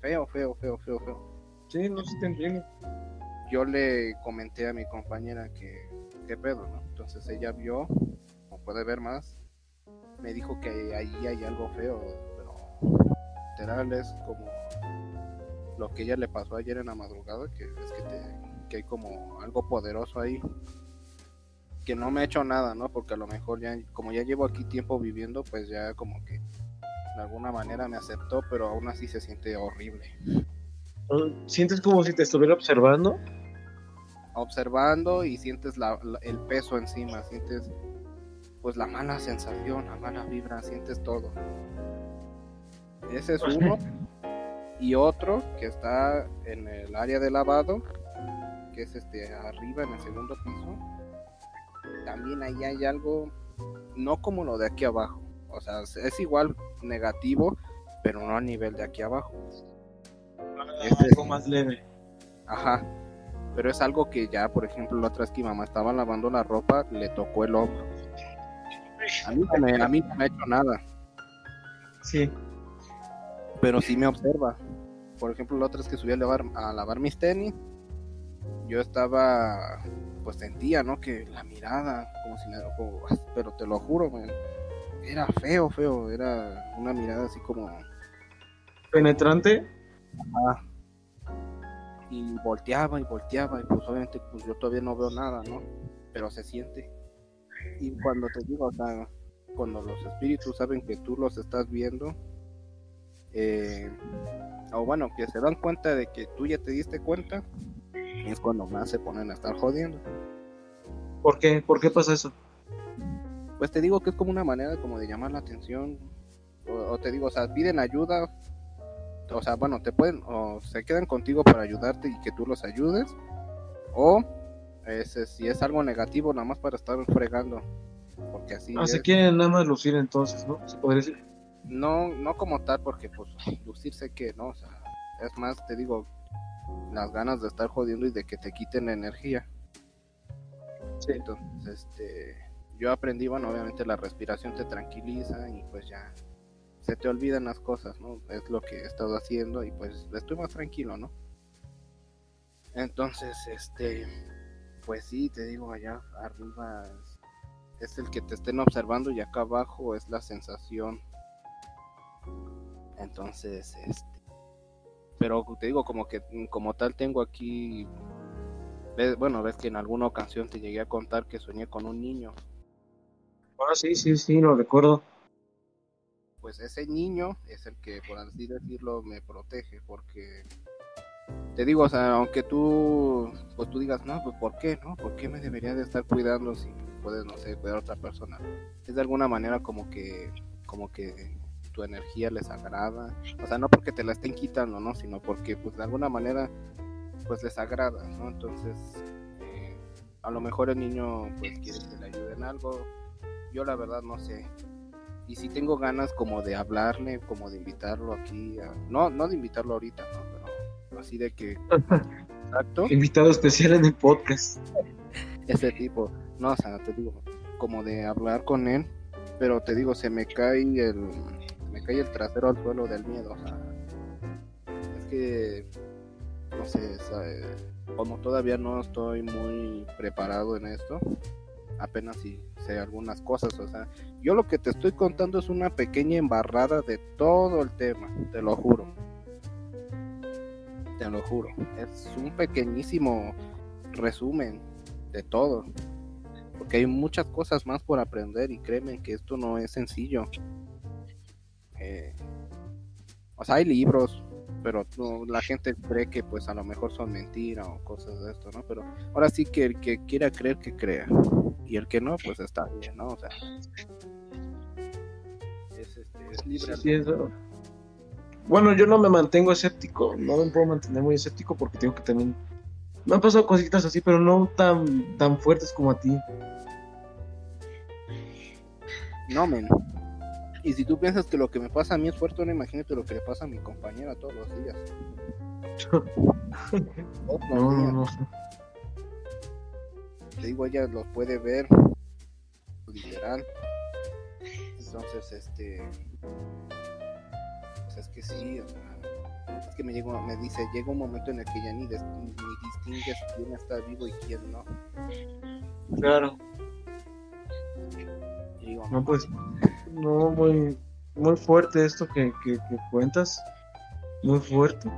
Feo, feo, feo, feo, feo. Sí, no sé te entiendo. Yo le comenté a mi compañera que, qué pedo, ¿no? Entonces ella vio, como puede ver más, me dijo que ahí hay algo feo, pero literal es como lo que ella le pasó ayer en la madrugada, que es que, te, que hay como algo poderoso ahí. Que no me ha hecho nada, ¿no? Porque a lo mejor ya, como ya llevo aquí tiempo viviendo, pues ya como que de alguna manera me aceptó, pero aún así se siente horrible. ¿Sientes como si te estuviera observando? Observando y sientes la, la- el peso encima, sientes pues la mala sensación, la mala vibra, sientes todo. Ese es uno. Y otro que está en el área de lavado, que es este arriba en el segundo piso. También ahí hay algo, no como lo de aquí abajo. O sea, es igual negativo, pero no a nivel de aquí abajo. Ese- Algo más leve. Ajá. Pero es algo que ya, por ejemplo, la otra vez que mi mamá estaba lavando la ropa, le tocó el hombro. A mí no me, a mí no me ha hecho nada, Sí. pero sí me observa. Por ejemplo, la otra vez que subí a lavar, a lavar mis tenis, yo estaba, pues sentía, ¿no? Que la mirada, como si me, como- pero te lo juro, man, era feo, feo, era una mirada así como, Penetrante. ah, y volteaba y volteaba y pues obviamente pues yo todavía no veo nada, ¿no? Pero se siente. Y cuando te digo, o sea, cuando los espíritus saben que tú los estás viendo, eh, o bueno, que se dan cuenta de que tú ya te diste cuenta, es cuando más se ponen a estar jodiendo. ¿Por qué? ¿Por qué pasa eso? Pues te digo que es como una manera como de llamar la atención, o, o te digo, o sea, piden ayuda, o sea, bueno, te pueden, o se quedan contigo para ayudarte y que tú los ayudes, o ese, si es algo negativo, nada más para estar fregando, porque así Ah, es. se quieren nada más lucir entonces, ¿no? Se podría decir. No, no como tal, porque pues lucirse que no, o sea, es más, te digo, las ganas de estar jodiendo y de que te quiten la energía. Sí. Entonces, este, yo aprendí, bueno, obviamente la respiración te tranquiliza y pues ya se te olvidan las cosas, ¿no? Es lo que he estado haciendo y pues estoy más tranquilo, ¿no? Entonces, este, pues sí, te digo, allá arriba es, es el que te estén observando y acá abajo es la sensación. Entonces, este, pero te digo, como que como tal tengo aquí Ves- bueno, ves que en alguna ocasión te llegué a contar que soñé con un niño. Ah, sí, sí, sí, lo recuerdo. Pues ese niño es el que, por así decirlo, me protege, porque te digo, o sea, aunque tú, pues tú digas, no, pues ¿por qué, no? ¿Por qué me debería de estar cuidando si puedes, no sé, cuidar a otra persona? Es de alguna manera como que, como que tu energía les agrada, o sea, no porque te la estén quitando, ¿no? Sino porque, pues de alguna manera, pues les agrada, ¿no? Entonces, eh, a lo mejor el niño, pues quiere que le ayude en algo, yo la verdad no sé, y si tengo ganas como de hablarle, como de invitarlo aquí, a- no, no de invitarlo ahorita, ¿no? Pero así de que, exacto, Invitado especial en el podcast. ese tipo, no, o sea, te digo, como de hablar con él, pero te digo, se me cae el, me cae el trasero al suelo del miedo, o sea, es que, no sé, como todavía no estoy muy preparado en esto, apenas si sé algunas cosas, o sea, yo lo que te estoy contando es una pequeña embarrada de todo el tema, te lo juro. Te lo juro. Es un pequeñísimo resumen de todo. Porque hay muchas cosas más por aprender y créeme que esto no es sencillo. Eh, o sea, hay libros, pero no- la gente cree que pues a lo mejor son mentiras o cosas de esto, ¿no? Pero ahora sí que el que quiera creer que crea. Y el que no, pues está bien, ¿no? O sea, es, este, es libre. Sí, sí, eso. Bueno, yo no me mantengo escéptico, no me puedo mantener muy escéptico porque tengo que también... Me han pasado cositas así, pero no tan, tan fuertes como a ti. No, men. Y si tú piensas que lo que me pasa a mí es fuerte, no imagínate lo que le pasa a mi compañera todos los días. Todos los No, no, días. no. Te digo, ella los puede ver literal. Entonces, este. Pues es que sí, o sea, es que me, llegó, me dice, llega un momento en el que ya ni, des- ni distingues quién está vivo y quién no. Claro. Y digo, No, pues, no, muy, muy fuerte esto que, que, que cuentas. Muy fuerte.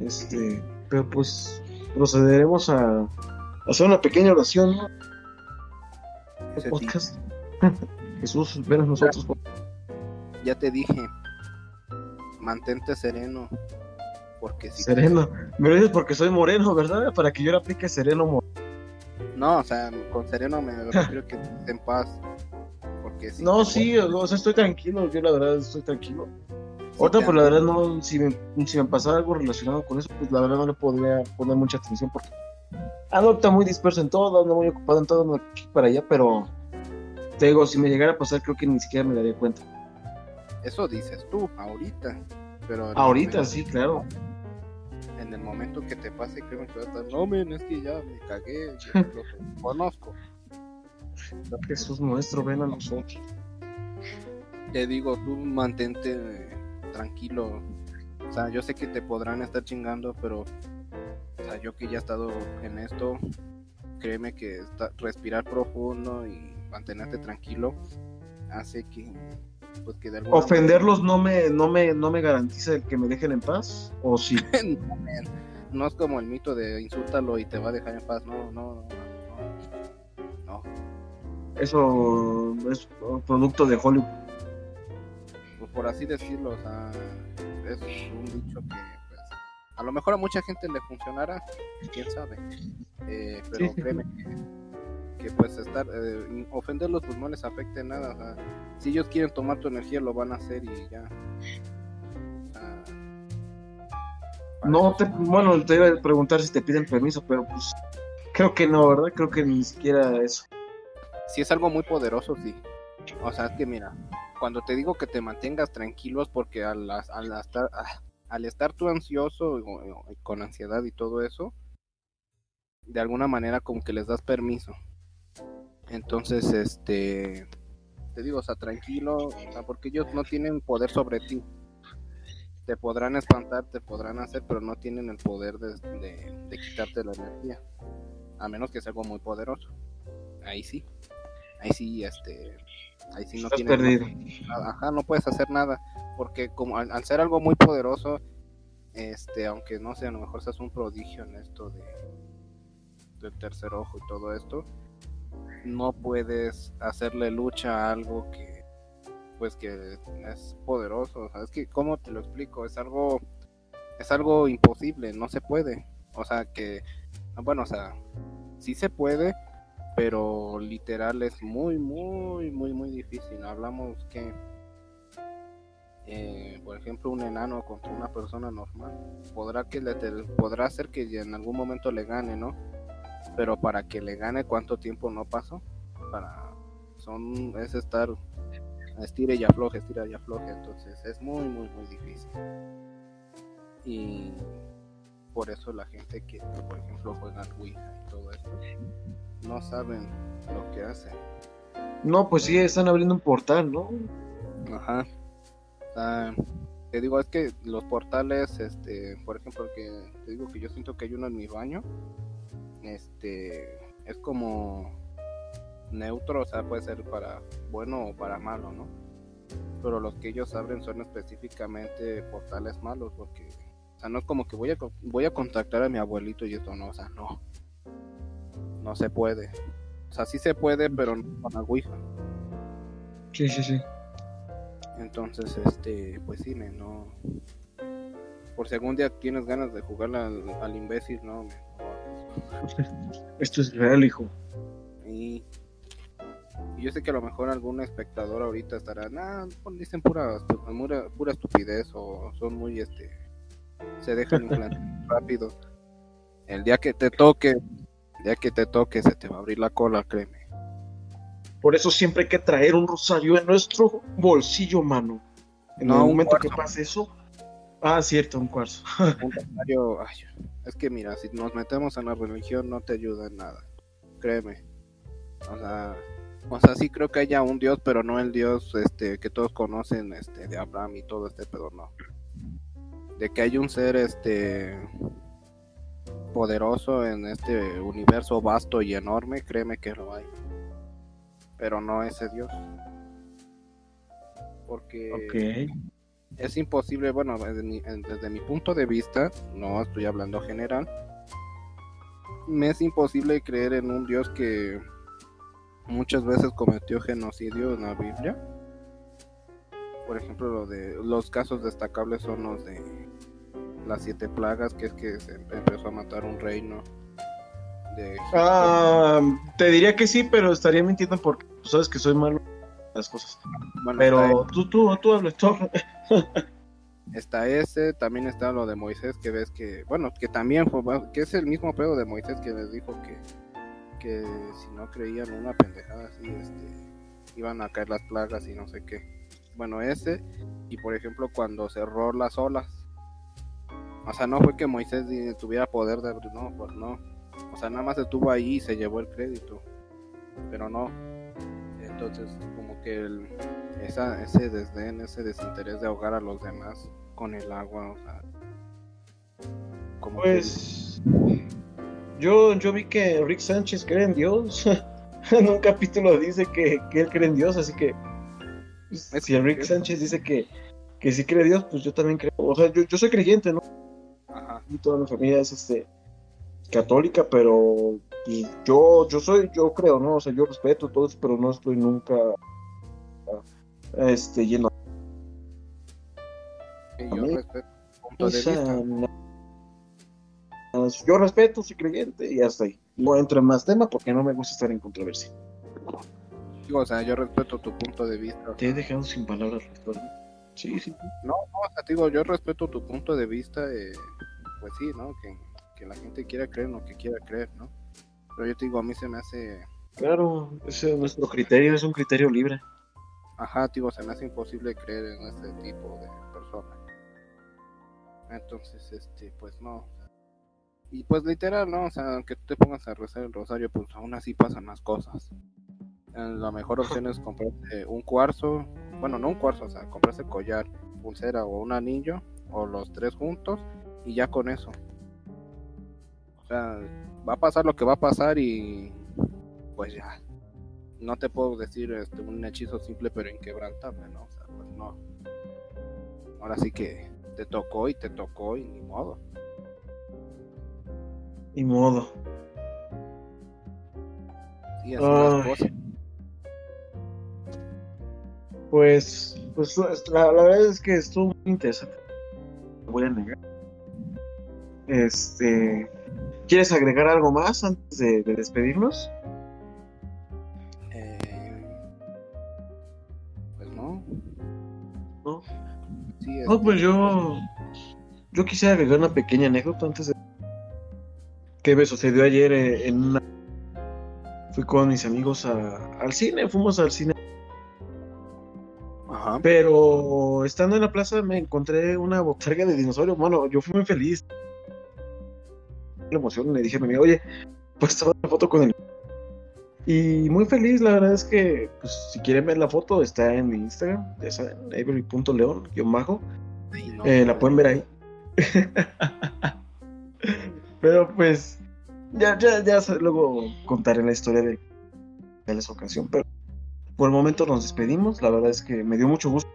Este, pero pues procederemos a hacer una pequeña oración, ¿no? Podcast. Jesús, ven a nosotros. ya te dije, mantente sereno. Porque si Sereno. Me lo dices porque soy moreno, ¿verdad? Para que yo le aplique sereno moreno. No, o sea, con sereno me refiero que en paz. Porque No, sí, o sea, estoy tranquilo. Yo la verdad estoy tranquilo. Sí, Ahorita, te pues la verdad, no, si me, si me pasara algo relacionado con eso, pues la verdad no le podría poner mucha atención porque ahorita muy disperso en todo, ando muy ocupado en todo, aquí para allá, pero te digo, si me llegara a pasar, creo que ni siquiera me daría cuenta. Eso dices tú, ahorita. Pero Ahorita momento- sí, claro. En el momento que te pase, creo que vas a estar. No, men, es que ya me cagué. yo lo conozco. Jesús nuestro, ven a nosotros. Te digo, tú mantente eh, tranquilo. O sea, yo sé que te podrán estar chingando, pero. O sea, yo que ya he estado en esto, créeme que respirar profundo y mantenerte tranquilo hace que. Pues que de alguna Ofenderlos no me, no me, no me garantiza el que me dejen en paz, o sí. no, no es como el mito de insúltalo y te va a dejar en paz. No. No. no. Eso es producto de Hollywood. pues por así decirlo, o sea, es un dicho que pues, a lo mejor a mucha gente le funcionará, quién sabe, Eh, pero Sí, sí, créeme que, que, pues estar, eh, ofenderlos pues no les afecte nada, o sea, si ellos quieren tomar tu energía lo van a hacer y ya. Ah, No te, bueno, te iba a preguntar si te piden permiso, pero pues creo que no, ¿verdad? Creo que ni siquiera eso. Si es algo muy poderoso, sí. O sea, es que mira, cuando te digo que te mantengas tranquilos, porque al, estar, ah, al estar tú ansioso o con ansiedad y todo eso, de alguna manera como que les das permiso. Entonces, este, te digo, o sea, tranquilo, o sea, porque ellos no tienen poder sobre ti. Te podrán espantar, te podrán hacer, pero no tienen el poder de, de- de quitarte la energía. A menos que sea algo muy poderoso. Ahí sí. Ahí sí, este. Ahí sí no Estás tienes perdido. nada. Ajá, no puedes hacer nada. Porque como al, al ser algo muy poderoso, este, aunque no sé, a lo mejor seas un prodigio en esto de del tercer ojo y todo esto, no puedes hacerle lucha a algo que pues que es poderoso. O sea, es que, ¿cómo te lo explico? Es algo, es algo imposible, no se puede. O sea, que, bueno, o sea, sí se puede, pero literal es muy, muy, muy, muy difícil. Hablamos que, eh, por ejemplo, un enano contra una persona normal, podrá que le podrá hacer que en algún momento le gane, ¿no? Pero para que le gane, ¿cuánto tiempo no pasó? Para, son, es estar estira y afloje, estira y afloje, entonces es muy, muy, muy difícil. Y por eso la gente que, por ejemplo, juega al Ouija y todo esto, no saben lo que hacen. No, pues sí, están abriendo un portal, ¿no? Ajá. Ah, te digo, es que los portales, este, por ejemplo, que te digo que yo siento que hay uno en mi baño, este, es como neutro, o sea, puede ser para bueno o para malo, ¿no? Pero los que ellos abren son específicamente portales malos, porque, o sea, no es como que voy a, voy a contactar a mi abuelito y esto no, o sea, no. No se puede. O sea, sí se puede, pero no con la Ouija. Sí, sí, sí. Entonces, este, pues sí, me no. Por si algún día tienes ganas de jugar al, al imbécil, no, me. Esto es real, hijo. Y, y yo sé que a lo mejor algún espectador ahorita estará, nah, pues dicen pura, pura, pura estupidez o son muy, este, se dejan influenciar rápido. El día que te toque, día que te toque, se te va a abrir la cola, créeme. Por eso siempre hay que traer un rosario en nuestro bolsillo, mano. En No, el momento que pase eso. Ah, cierto, un cuarzo. Un rosario, ay, es que mira, si nos metemos en la religión no te ayuda en nada, créeme. O sea, o sea, sí creo que haya un Dios, pero no el Dios este que todos conocen, este, de Abraham y todo este pedo, no. De que hay un ser este poderoso en este universo vasto y enorme, créeme que lo hay. Pero no ese Dios. Porque es imposible, bueno, desde mi, desde mi punto de vista, no estoy hablando general, me es imposible creer en un Dios que muchas veces cometió genocidio en la Biblia. por ejemplo, lo de los casos destacables son los de las siete plagas, que es que se empezó a matar un reino de. Ah, te diría que sí, pero estaría mintiendo porque tú sabes que soy malo en las cosas. Bueno, Pero tú, tú, tú hablas, tú está ese, también está lo de Moisés, que ves que, bueno, que también fue, que es el mismo pedo de Moisés que les dijo que, que si no creían una pendejada así, este, iban a caer las plagas y no sé qué. Bueno, ese, y por ejemplo cuando cerró las olas, o sea, no fue que Moisés tuviera poder de, no, pues no, o sea, nada más estuvo ahí y se llevó el crédito, pero no, entonces como que el, esa, ese desdén, ese desinterés de ahogar a los demás con el agua, o sea, como Pues yo, yo vi que Rick Sánchez cree en Dios. en un capítulo dice que, que él cree en Dios, así que pues, Es si Rick Sánchez dice que, que sí cree en Dios, pues yo también creo. O sea, yo, yo soy creyente, ¿no? Toda mi familia es este católica, pero pues, yo, yo soy, yo creo, ¿no? O sea, yo respeto todo eso, pero no estoy nunca este lleno A yo respeto tu punto de vista, no- yo respeto, soy creyente y hasta ahí. No entro en más tema porque no me gusta estar en controversia. Digo, o sea, yo respeto tu punto de vista, Te he dejado sin palabras, Ricardo. Sí, sí. no, no, o sea, digo, yo respeto tu punto de vista, eh, pues sí, ¿no? Que, que la gente quiera creer lo que quiera creer, ¿no? Pero yo te digo, a mí se me hace, Claro, ese es nuestro criterio, es un criterio libre. ajá, digo, se me hace imposible creer en este tipo de personas. Entonces, este, pues no. Y pues literal, ¿no? O sea, aunque tú te pongas a rezar el rosario, pues aún así pasan las cosas. Eh, La mejor opción es comprarte un cuarzo, bueno, no un cuarzo, o sea, comprarse collar, pulsera o un anillo, o los tres juntos, y ya con eso. O sea, va a pasar lo que va a pasar y pues ya. No te puedo decir este, un hechizo simple pero inquebrantable, ¿no? O sea, pues no. Ahora sí que te tocó y te tocó y ni modo. Ni modo. Sí, así las Ay. cosas. Pues, pues la, la verdad es que estuvo muy interesante. Voy a negar. Este, ¿quieres agregar algo más antes de, de despedirnos? Eh, pues no. No. Sí, No, pues yo, yo quisiera agregar una pequeña anécdota antes de que me sucedió ayer eh, en una. Fui con mis amigos a- al cine, fuimos al cine, Ajá. pero estando en la plaza me encontré una botarga de dinosaurio. Bueno, yo fui muy feliz. La emoción, le dije a mi amigo, oye, pues tomar una foto con él. Y muy feliz, la verdad es que, pues, si quieren ver la foto, está en mi Instagram, ya saben, avery.león, guion bajo. No. Eh, la pueden ver ahí. Pero pues, ya, ya, ya luego contaré la historia de, de esa ocasión. Pero por el momento nos despedimos. La verdad es que me dio mucho gusto.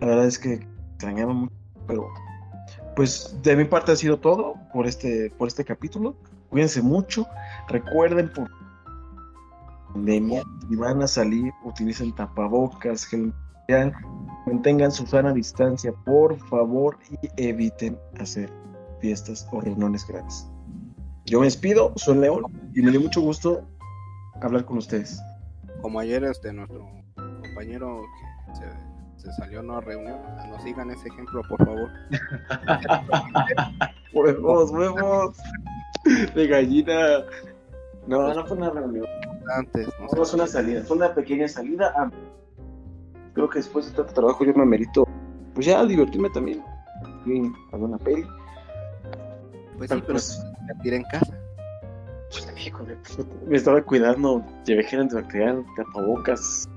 La verdad es que extrañaba mucho. Pero pues de mi parte ha sido todo por este, por este capítulo. Cuídense mucho. Recuerden por pandemia, si van a salir, utilicen tapabocas, gel mantengan su sana distancia, por favor, y eviten hacer fiestas o reuniones grandes. Yo me despido, soy León y me dio mucho gusto hablar con ustedes. Como ayer este nuestro compañero que se, se salió a una reunión, o sea, no sigan ese ejemplo, por favor. Huevos, huevos de gallina. No, no fue una reunión. Antes, no sé. No, es una salida, fue una pequeña salida. a- Creo que después de tanto trabajo yo me merito, pues ya divertirme también. Y a ver una peli. Pues sí, pero pues- divertir en casa. Pues, pues, me estaba cuidando, llevé gel antibacterial, tapabocas.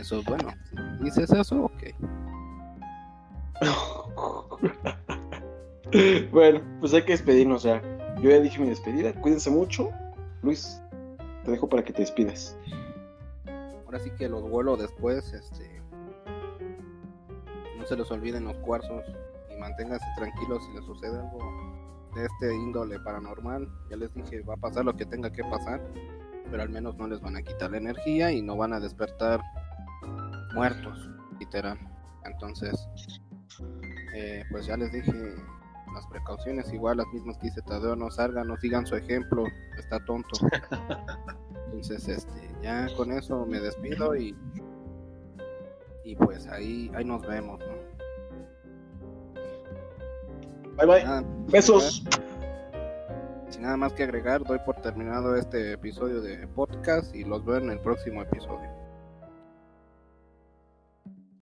Eso es bueno. ¿Dices eso? Ok. bueno, pues hay que despedirnos ya. Yo ya dije mi despedida, cuídense mucho. Luis, te dejo para que te despidas. Ahora sí que los vuelo después, este. No se les olviden los cuarzos y manténganse tranquilos si les sucede algo de este índole paranormal. Ya les dije, va a pasar lo que tenga que pasar, pero al menos no les van a quitar la energía y no van a despertar muertos, literal. Entonces, eh, pues ya les dije las precauciones, igual las mismas que dice Tadeo, no salgan, no sigan su ejemplo, está tonto. Entonces, este, ya con eso me despido y y pues ahí ahí nos vemos, ¿no? Bye bye. Nada, Besos. sin nada más que agregar, doy por terminado este episodio de podcast y los veo en el próximo episodio.